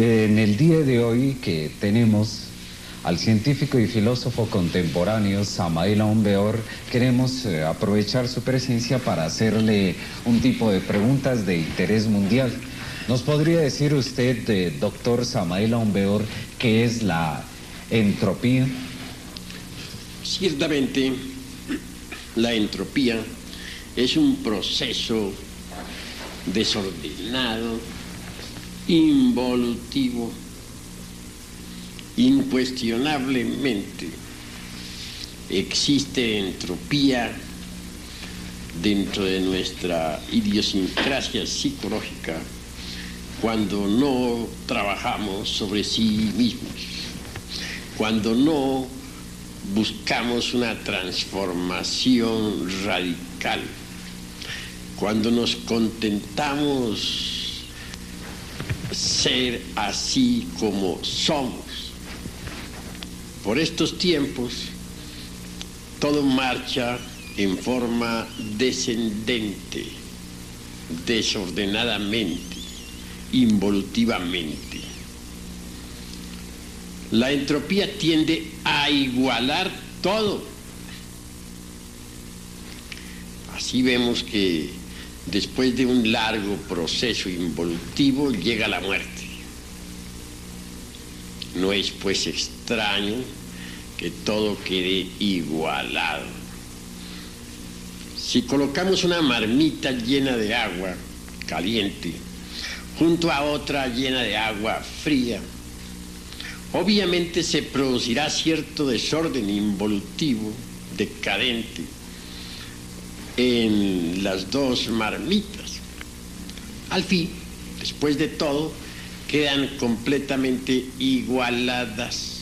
En el día de hoy que tenemos al científico y filósofo contemporáneo Samael Aumbeor, queremos eh, aprovechar su presencia para hacerle un tipo de preguntas de interés mundial. ¿Nos podría decir usted, eh, doctor Samael Aumbeor, qué es la entropía? Ciertamente, la entropía es un proceso desordenado, involutivo, incuestionablemente existe entropía dentro de nuestra idiosincrasia psicológica cuando no trabajamos sobre sí mismos, cuando no buscamos una transformación radical, cuando nos contentamos ser así como somos. Por estos tiempos, todo marcha en forma descendente, desordenadamente, involutivamente. La entropía tiende a igualar todo. Así vemos que después de un largo proceso involutivo llega la muerte. No es pues extraño que todo quede igualado. Si colocamos una marmita llena de agua caliente junto a otra llena de agua fría, obviamente se producirá cierto desorden involutivo, decadente, en las dos marmitas. Al fin, después de todo, quedan completamente igualadas.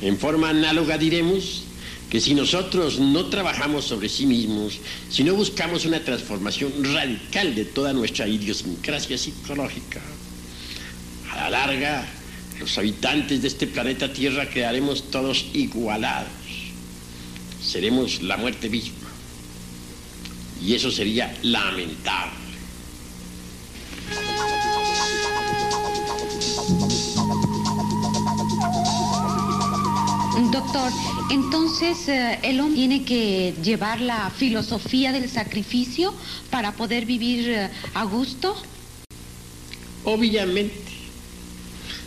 En forma análoga diremos que si nosotros no trabajamos sobre sí mismos, si no buscamos una transformación radical de toda nuestra idiosincrasia psicológica, a la larga los habitantes de este planeta Tierra quedaremos todos igualados. Seremos la muerte misma. Y eso sería lamentable. Doctor, entonces eh, el hombre tiene que llevar la filosofía del sacrificio para poder vivir eh, a gusto. Obviamente,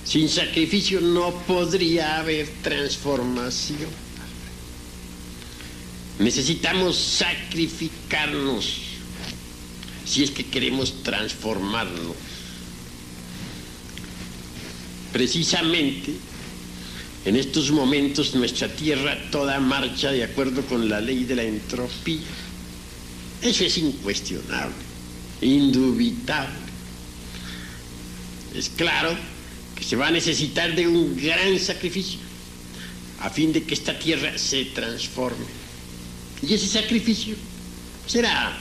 sin sacrificio no podría haber transformación. Necesitamos sacrificarnos si es que queremos transformarnos. Precisamente, en estos momentos nuestra Tierra toda marcha de acuerdo con la ley de la entropía. Eso es incuestionable, indubitable. Es claro que se va a necesitar de un gran sacrificio a fin de que esta Tierra se transforme. Y ese sacrificio será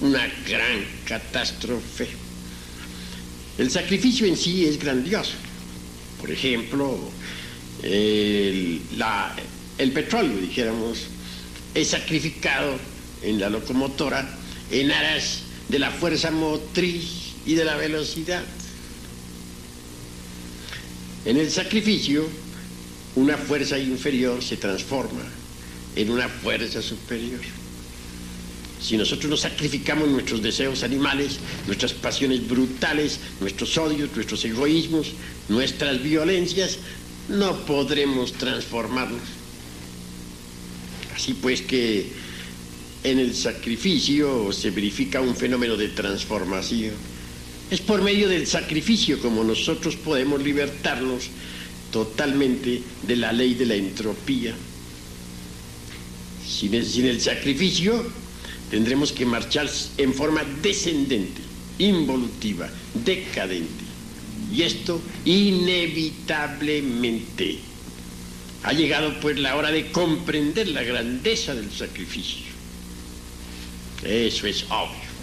una gran catástrofe. El sacrificio en sí es grandioso. Por ejemplo, el, el petróleo, dijéramos, es sacrificado en la locomotora en aras de la fuerza motriz y de la velocidad. En el sacrificio, una fuerza inferior se transforma en una fuerza superior. Si nosotros no sacrificamos nuestros deseos animales, nuestras pasiones brutales, nuestros odios, nuestros egoísmos, nuestras violencias, no podremos transformarnos. Así pues que en el sacrificio se verifica un fenómeno de transformación. Es por medio del sacrificio como nosotros podemos libertarnos totalmente de la ley de la entropía. Sin el, el sacrificio tendremos que marchar en forma descendente, involutiva, decadente. Y esto inevitablemente. Ha llegado pues la hora de comprender la grandeza del sacrificio. Eso es obvio.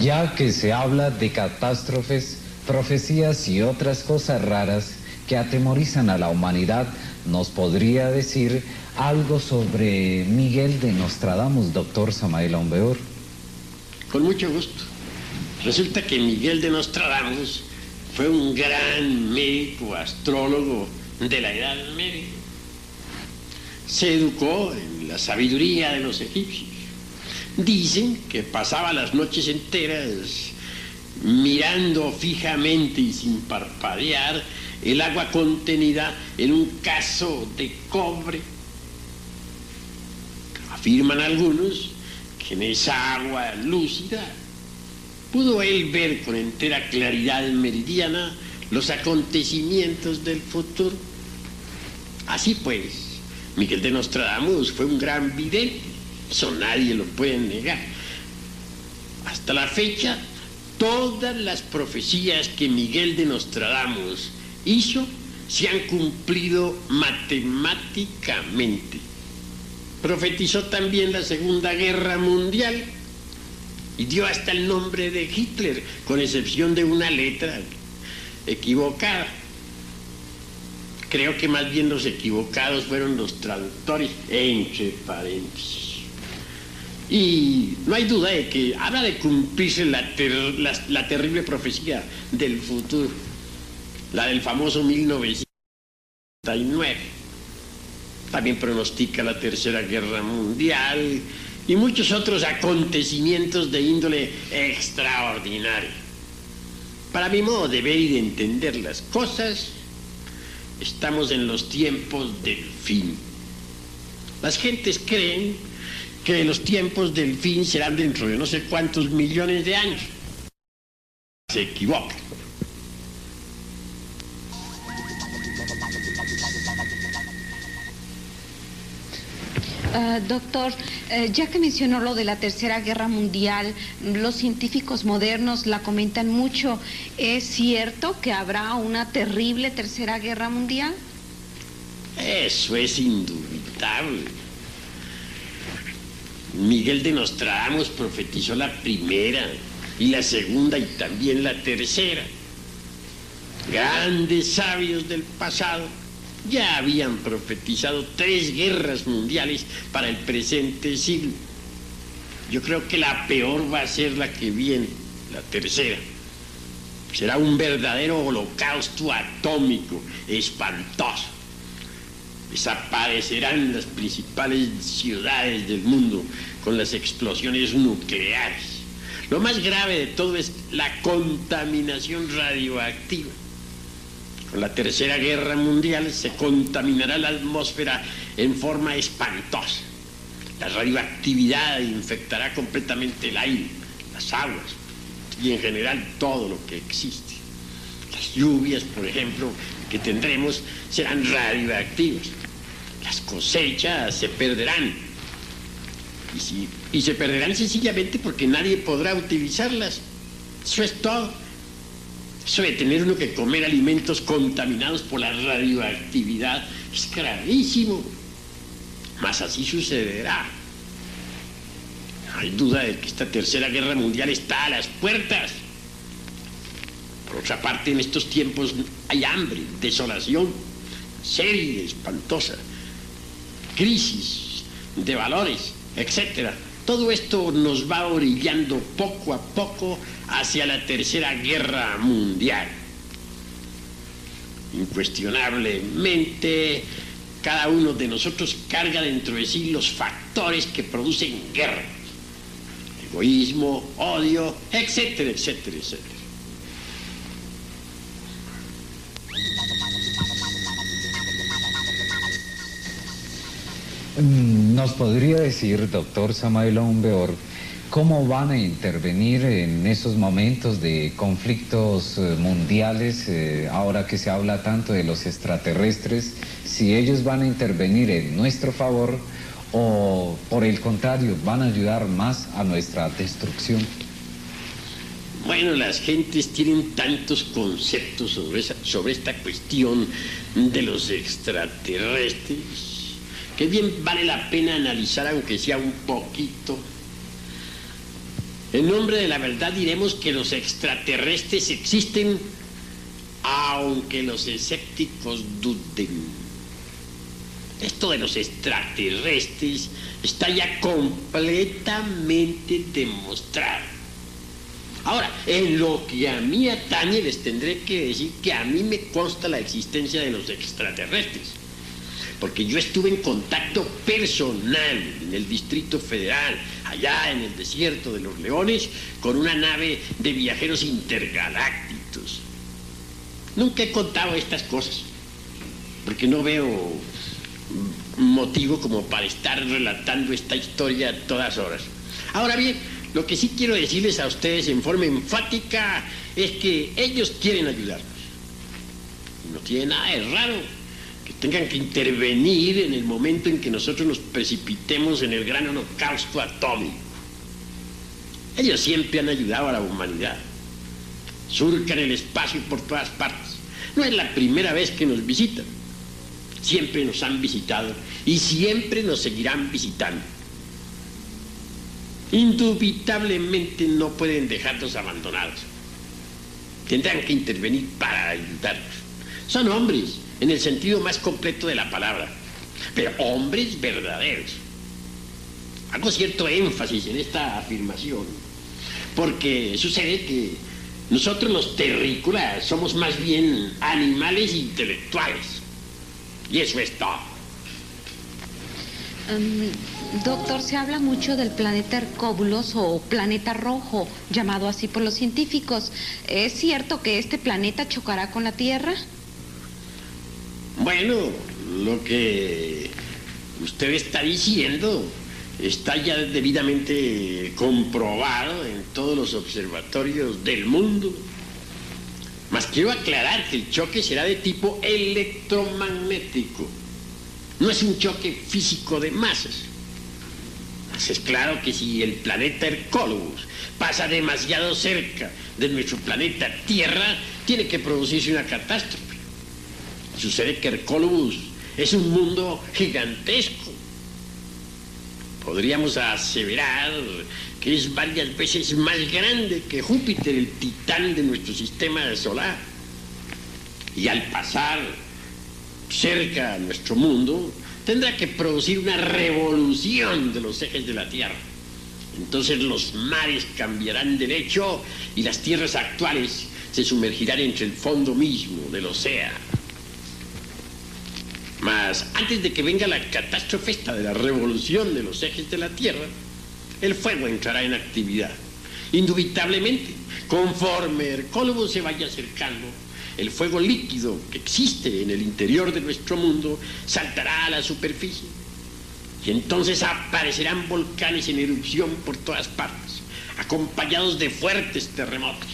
Ya que se habla de catástrofes, profecías y otras cosas raras, que atemorizan a la humanidad, ¿nos podría decir algo sobre Miguel de Nostradamus, doctor Samael Ombeor? Con mucho gusto. Resulta que Miguel de Nostradamus fue un gran médico, astrólogo de la Edad Media. Se educó en la sabiduría de los egipcios. Dicen que pasaba las noches enteras mirando fijamente y sin parpadear el agua contenida en un caso de cobre. Afirman algunos que en esa agua lúcida pudo él ver con entera claridad meridiana los acontecimientos del futuro. Así pues, Miguel de Nostradamus fue un gran vidente, eso nadie lo puede negar. Hasta la fecha, todas las profecías que Miguel de Nostradamus hizo se han cumplido matemáticamente. Profetizó también la Segunda Guerra Mundial y dio hasta el nombre de Hitler, con excepción de una letra equivocada. Creo que más bien los equivocados fueron los traductores, entre paréntesis. Y no hay duda de que habla de cumplirse la, la terrible profecía del futuro, la del famoso 1939. También pronostica la Tercera Guerra Mundial y muchos otros acontecimientos de índole extraordinaria. Para mi modo de ver y de entender las cosas, estamos en los tiempos del fin. Las gentes creen que los tiempos del fin serán dentro de no sé cuántos millones de años. Se equivocan. Ah, doctor, eh, ya que mencionó lo de la Tercera Guerra Mundial, los científicos modernos la comentan mucho. ¿Es cierto que habrá una terrible Tercera Guerra Mundial? Eso es indubitable. Miguel de Nostradamus profetizó la primera y la segunda y también la tercera. Grandes sabios del pasado ya habían profetizado tres guerras mundiales para el presente siglo. Yo creo que la peor va a ser la que viene, la tercera. Será un verdadero holocausto atómico, espantoso desaparecerán las principales ciudades del mundo con las explosiones nucleares. Lo más grave de todo es la contaminación radioactiva. Con la Tercera Guerra Mundial se contaminará la atmósfera en forma espantosa. La radioactividad infectará completamente el aire, las aguas y en general todo lo que existe. Las lluvias, por ejemplo, que tendremos serán radioactivas. Las cosechas se perderán. Y, se perderán sencillamente porque nadie podrá utilizarlas. Eso es todo. Eso de tener uno que comer alimentos contaminados por la radioactividad es gravísimo. Mas así sucederá. No hay duda de que esta tercera guerra mundial está a las puertas. Por otra parte, en estos tiempos hay hambre, desolación, seria, espantosa, crisis de valores, etc. Todo esto nos va orillando poco a poco hacia la tercera guerra mundial. Incuestionablemente, cada uno de nosotros carga dentro de sí los factores que producen guerra. Egoísmo, odio, etcétera, etcétera, etcétera. ¿Nos podría decir, doctor Samael Umbeor, cómo van a intervenir en esos momentos de conflictos eh, mundiales, eh, ahora que se habla tanto de los extraterrestres, si ellos van a intervenir en nuestro favor o por el contrario van a ayudar más a nuestra destrucción? Bueno, las gentes tienen tantos conceptos sobre esta cuestión de los extraterrestres que bien vale la pena analizar aunque sea un poquito. En nombre de la verdad diremos que los extraterrestres existen aunque los escépticos duden. Esto de los extraterrestres está ya completamente demostrado. Ahora, en lo que a mí atañe les tendré que decir que a mí me consta la existencia de los extraterrestres porque yo estuve en contacto personal en el Distrito Federal, allá en el desierto de los Leones, con una nave de viajeros intergalácticos. Nunca he contado estas cosas, porque no veo motivo como para estar relatando esta historia a todas horas. Ahora bien, lo que sí quiero decirles a ustedes en forma enfática es que ellos quieren ayudarnos. No tiene nada de raro tengan que intervenir en el momento en que nosotros nos precipitemos en el gran holocausto atómico. Ellos siempre han ayudado a la humanidad. Surcan el espacio por todas partes. No es la primera vez que nos visitan. Siempre nos han visitado y siempre nos seguirán visitando. Indubitablemente no pueden dejarnos abandonados. Tendrán que intervenir para ayudarnos. Son hombres en el sentido más completo de la palabra, pero hombres verdaderos. Hago cierto énfasis en esta afirmación, porque sucede que nosotros los terrícolas somos más bien animales intelectuales, y eso es todo. Em, doctor, se habla mucho del planeta Hercóbulos o planeta rojo, llamado así por los científicos. ¿Es cierto que este planeta chocará con la Tierra? Bueno, lo que usted está diciendo está ya debidamente comprobado en todos los observatorios del mundo. Mas quiero aclarar que el choque será de tipo electromagnético. No es un choque físico de masas. Mas es claro que si el planeta Hercólogos pasa demasiado cerca de nuestro planeta Tierra, tiene que producirse una catástrofe. Sucede que Hercólogos es un mundo gigantesco. Podríamos aseverar que es varias veces más grande que Júpiter, el titán de nuestro sistema solar. Y al pasar cerca a nuestro mundo, tendrá que producir una revolución de los ejes de la Tierra. Entonces los mares cambiarán de lecho y las tierras actuales se sumergirán entre el fondo mismo del océano. Mas antes de que venga la catástrofe esta de la revolución de los ejes de la Tierra, el fuego entrará en actividad. Indubitablemente, conforme Hercólogo se vaya acercando, el fuego líquido que existe en el interior de nuestro mundo saltará a la superficie. Y entonces aparecerán volcanes en erupción por todas partes, acompañados de fuertes terremotos.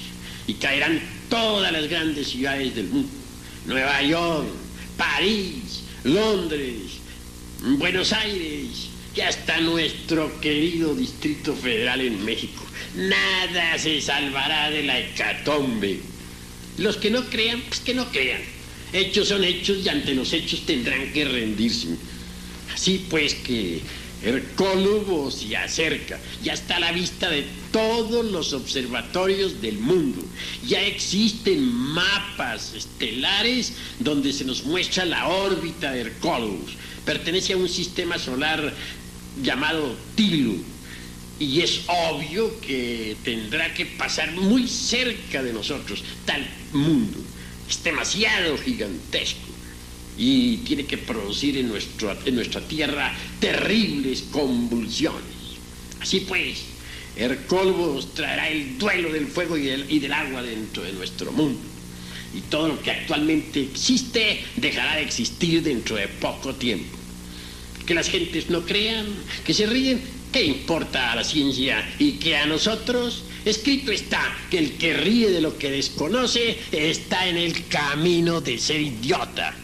Y caerán todas las grandes ciudades del mundo. Nueva York, París, Londres, Buenos Aires y hasta nuestro querido Distrito Federal en México. Nada se salvará de la hecatombe. Los que no crean, pues que no crean. Hechos son hechos y ante los hechos tendrán que rendirse. Así pues que Hercólogo se acerca, ya está a la vista de todos los observatorios del mundo. Ya existen mapas estelares donde se nos muestra la órbita de Hercólogos. Pertenece a un sistema solar llamado Tilu. Y es obvio que tendrá que pasar muy cerca de nosotros, tal mundo. Es demasiado gigantesco y tiene que producir en, nuestro, en nuestra tierra terribles convulsiones. Así pues, Hercólogos traerá el duelo del fuego y, y del agua dentro de nuestro mundo. Y todo lo que actualmente existe dejará de existir dentro de poco tiempo. Que las gentes no crean, que se ríen, ¿qué importa a la ciencia? Y que a nosotros escrito está que el que ríe de lo que desconoce está en el camino de ser idiota.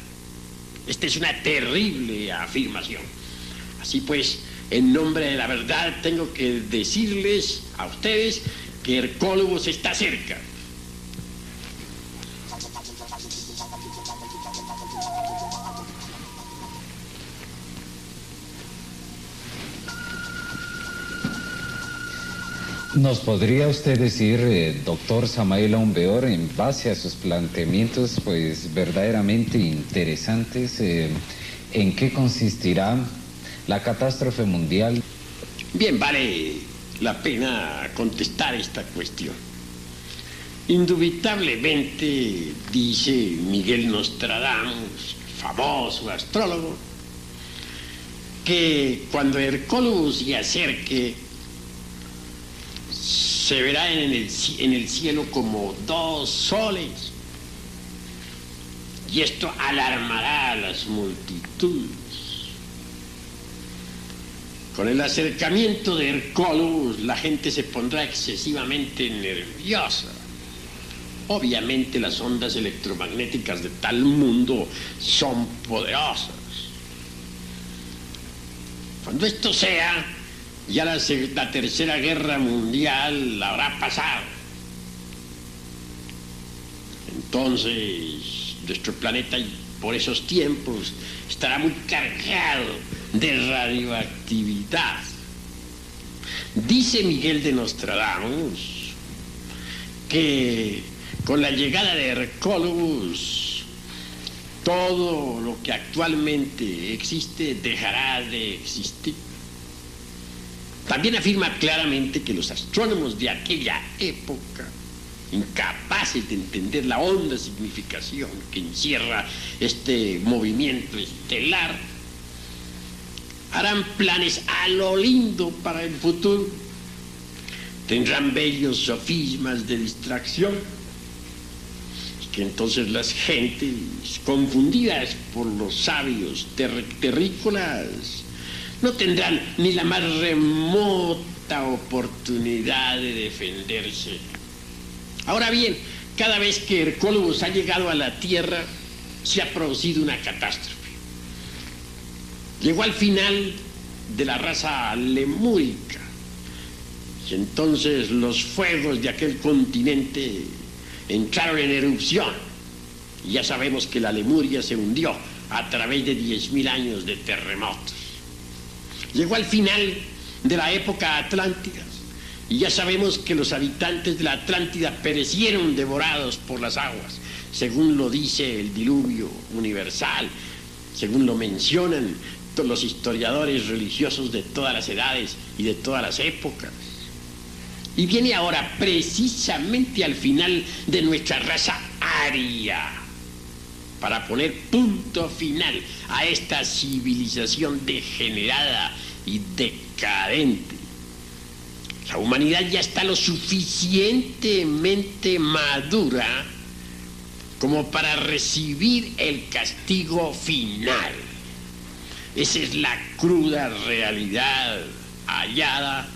Esta es una terrible afirmación. Así pues, en nombre de la verdad tengo que decirles a ustedes que Hercólogos está cerca. ¿Nos podría usted decir, eh, doctor Samael Umbeor, en base a sus planteamientos, pues verdaderamente interesantes, eh, en qué consistirá la catástrofe mundial? Bien, vale la pena contestar esta cuestión. Indubitablemente, dice Miguel Nostradamus, famoso astrólogo, que cuando Hercólogos se acerque, se verá en el, cielo como dos soles. Y esto alarmará a las multitudes. Con el acercamiento de Hercólogos, la gente se pondrá excesivamente nerviosa. Obviamente las ondas electromagnéticas de tal mundo son poderosas. Cuando esto sea, ya la, tercera guerra mundial habrá pasado. Entonces, nuestro planeta por esos tiempos estará muy cargado de radioactividad. Dice Miguel de Nostradamus que con la llegada de Hercólogos, todo lo que actualmente existe dejará de existir. También afirma claramente que los astrónomos de aquella época, incapaces de entender la honda significación que encierra este movimiento estelar, harán planes a lo lindo para el futuro, tendrán bellos sofismas de distracción. Que entonces las gentes confundidas por los sabios terrícolas no tendrán ni la más remota oportunidad de defenderse. Ahora bien, cada vez que Hercólogos ha llegado a la Tierra, se ha producido una catástrofe. Llegó al final de la raza lemúrica, y entonces los fuegos de aquel continente entraron en erupción. Y ya sabemos que la Lemuria se hundió a través de 10.000 años de terremotos. Llegó al final de la época atlántica. Y ya sabemos que los habitantes de la Atlántida perecieron devorados por las aguas, según lo dice el diluvio universal, según lo mencionan los historiadores religiosos de todas las edades y de todas las épocas. Y viene ahora precisamente al final de nuestra raza aria, para poner punto final a esta civilización degenerada y decadente. La humanidad ya está lo suficientemente madura como para recibir el castigo final. Esa es la cruda realidad hallada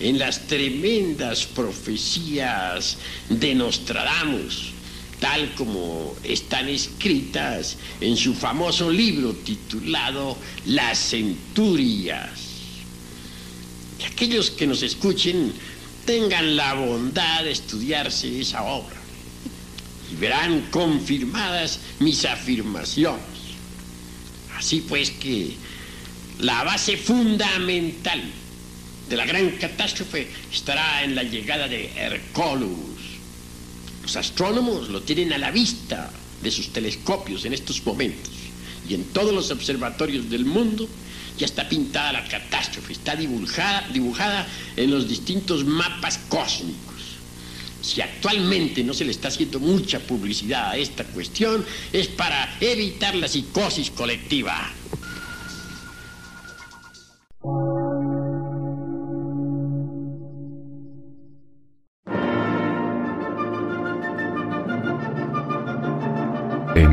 en las tremendas profecías de Nostradamus, tal como están escritas en su famoso libro titulado Las Centurias. Y aquellos que nos escuchen tengan la bondad de estudiarse esa obra y verán confirmadas mis afirmaciones. Así pues que la base fundamental de la gran catástrofe estará en la llegada de Hercólogos. Los astrónomos lo tienen a la vista de sus telescopios en estos momentos y en todos los observatorios del mundo ya está pintada la catástrofe, está dibujada, dibujada en los distintos mapas cósmicos. Si actualmente no se le está haciendo mucha publicidad a esta cuestión, es para evitar la psicosis colectiva.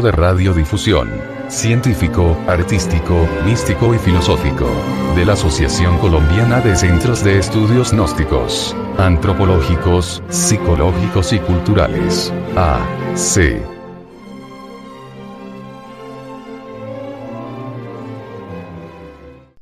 De radiodifusión. Científico, artístico, místico y filosófico. De la Asociación Colombiana de Centros de Estudios Gnósticos. antropológicos, psicológicos y culturales. A. C.